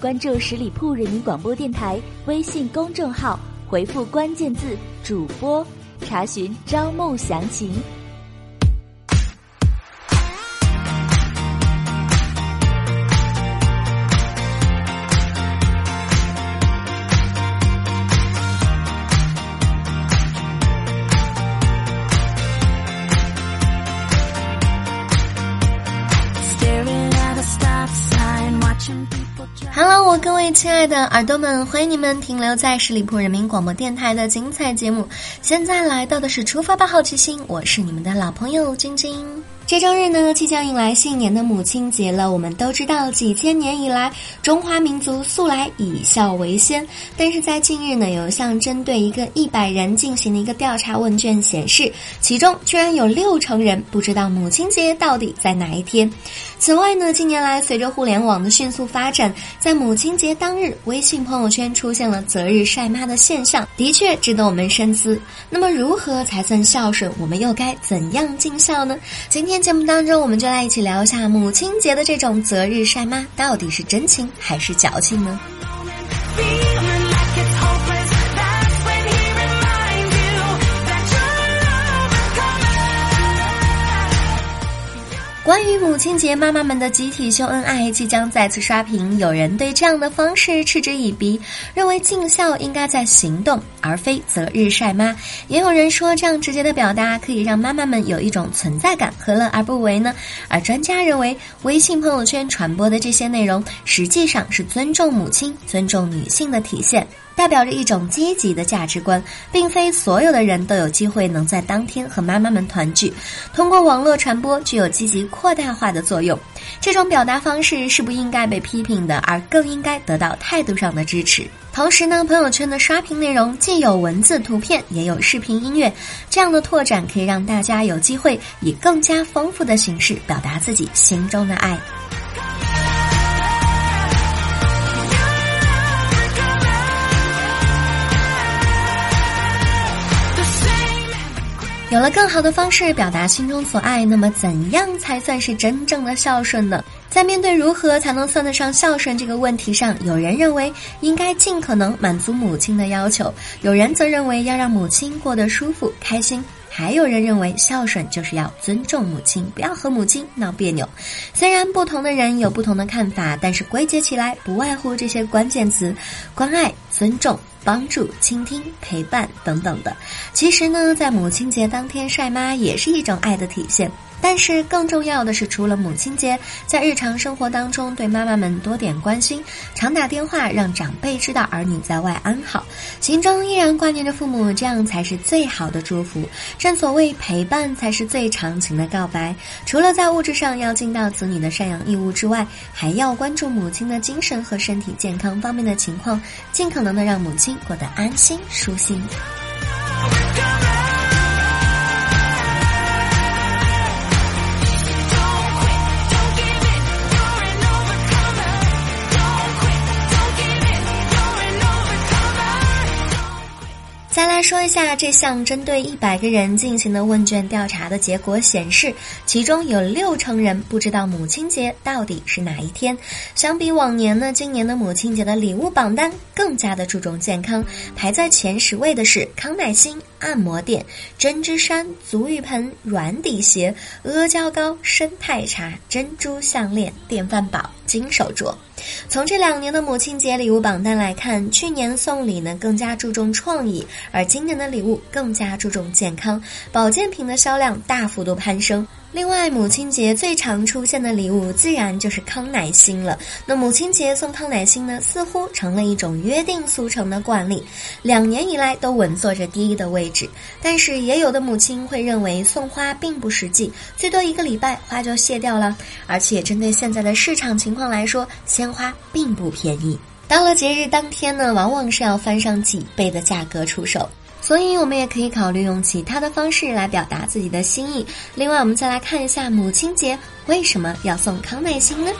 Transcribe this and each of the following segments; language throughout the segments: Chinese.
关注十里铺人民广播电台微信公众号，回复关键字“主播”，查询招募详情。Hello，我各位亲爱的耳朵们，欢迎你们停留在十里铺人民广播电台的精彩节目。现在来到的是出发吧好奇心，我是你们的老朋友晶晶。这周日呢，即将迎来新年的母亲节了。我们都知道，几千年以来，中华民族素来以孝为先。但是在近日呢，有一项针对一个一百人进行的一个调查问卷显示，其中居然有六成人不知道母亲节到底在哪一天。此外呢，近年来随着互联网的迅速发展，在母亲节当日，微信朋友圈出现了择日晒妈的现象，的确值得我们深思。那么，如何才算孝顺？我们又该怎样尽孝呢？今天。节目当中，我们就来一起聊一下母亲节的这种择日晒妈，到底是真情还是矫情呢？关于母亲节，妈妈们的集体秀恩爱即将再次刷屏。有人对这样的方式嗤之以鼻，认为尽孝应该在行动，而非择日晒妈。也有人说，这样直接的表达可以让妈妈们有一种存在感，何乐而不为呢？而专家认为，微信朋友圈传播的这些内容，实际上是尊重母亲、尊重女性的体现。代表着一种积极的价值观，并非所有的人都有机会能在当天和妈妈们团聚。通过网络传播具有积极扩大化的作用，这种表达方式是不应该被批评的，而更应该得到态度上的支持。同时呢，朋友圈的刷屏内容既有文字、图片，也有视频、音乐，这样的拓展可以让大家有机会以更加丰富的形式表达自己心中的爱。有了更好的方式表达心中所爱，那么怎样才算是真正的孝顺呢？在面对如何才能算得上孝顺这个问题上，有人认为应该尽可能满足母亲的要求，有人则认为要让母亲过得舒服开心。还有人认为孝顺就是要尊重母亲，不要和母亲闹别扭。虽然不同的人有不同的看法，但是归结起来不外乎这些关键词：关爱、尊重、帮助、倾听、陪伴等等的。其实呢，在母亲节当天晒妈也是一种爱的体现。但是更重要的是，除了母亲节，在日常生活当中，对妈妈们多点关心，常打电话让长辈知道儿女在外安好，心中依然挂念着父母，这样才是最好的祝福。正所谓陪伴才是最长情的告白。除了在物质上要尽到子女的赡养义务之外，还要关注母亲的精神和身体健康方面的情况，尽可能的让母亲过得安心舒心。再来说一下这项针对一百个人进行的问卷调查的结果显示，其中有六成人不知道母亲节到底是哪一天。相比往年呢，今年的母亲节的礼物榜单更加的注重健康，排在前十位的是康乃馨按摩垫、针织衫、足浴盆、软底鞋、阿胶糕、生态茶、珍珠项链、电饭煲、金手镯。从这两年的母亲节礼物榜单来看，去年送礼呢更加注重创意，而今年的礼物更加注重健康，保健品的销量大幅度攀升。另外，母亲节最常出现的礼物自然就是康乃馨了。那母亲节送康乃馨呢，似乎成了一种约定俗成的惯例，两年以来都稳坐着第一的位置。但是，也有的母亲会认为送花并不实际，最多一个礼拜花就谢掉了。而且，针对现在的市场情况来说，鲜花并不便宜。到了节日当天呢，往往是要翻上几倍的价格出手。所以，我们也可以考虑用其他的方式来表达自己的心意。另外，我们再来看一下母亲节为什么要送康乃馨呢？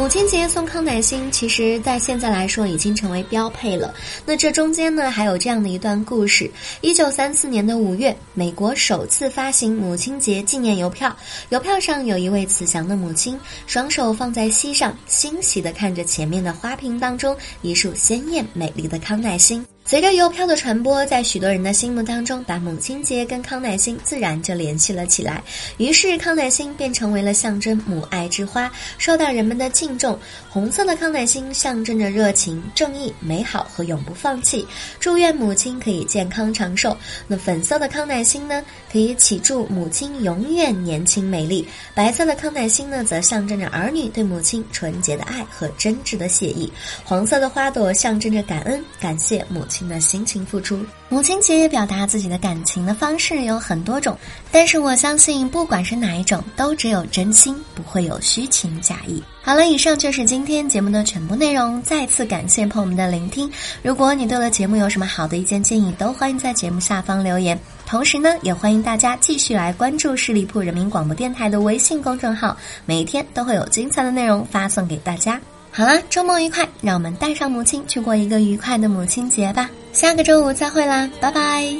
母亲节送康乃馨，其实在现在来说已经成为标配了。那这中间呢，还有这样的一段故事：一九三四年的五月，美国首次发行母亲节纪念邮票，邮票上有一位慈祥的母亲，双手放在膝上，欣喜地看着前面的花瓶当中一束鲜艳美丽的康乃馨。随着邮票的传播，在许多人的心目当中，把母亲节跟康乃馨自然就联系了起来。于是，康乃馨便成为了象征母爱之花，受到人们的敬重。红色的康乃馨象征着热情、正义、美好和永不放弃，祝愿母亲可以健康长寿。那粉色的康乃馨呢，可以祈祝母亲永远年轻美丽。白色的康乃馨呢，则象征着儿女对母亲纯洁的爱和真挚的谢意。黄色的花朵象征着感恩，感谢母亲。的心情付出，母亲节表达自己的感情的方式有很多种，但是我相信，不管是哪一种，都只有真心，不会有虚情假意。好了，以上就是今天节目的全部内容。再次感谢朋友们的聆听。如果你对了节目有什么好的意见建议，都欢迎在节目下方留言。同时呢，也欢迎大家继续来关注十里铺人民广播电台的微信公众号，每天都会有精彩的内容发送给大家。好啦，周末愉快！让我们带上母亲去过一个愉快的母亲节吧。下个周五再会啦，拜拜。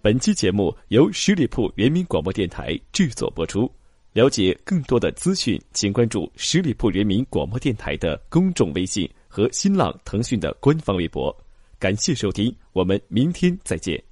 本期节目由十里铺人民广播电台制作播出。了解更多的资讯，请关注十里铺人民广播电台的公众微信和新浪、腾讯的官方微博。感谢收听，我们明天再见。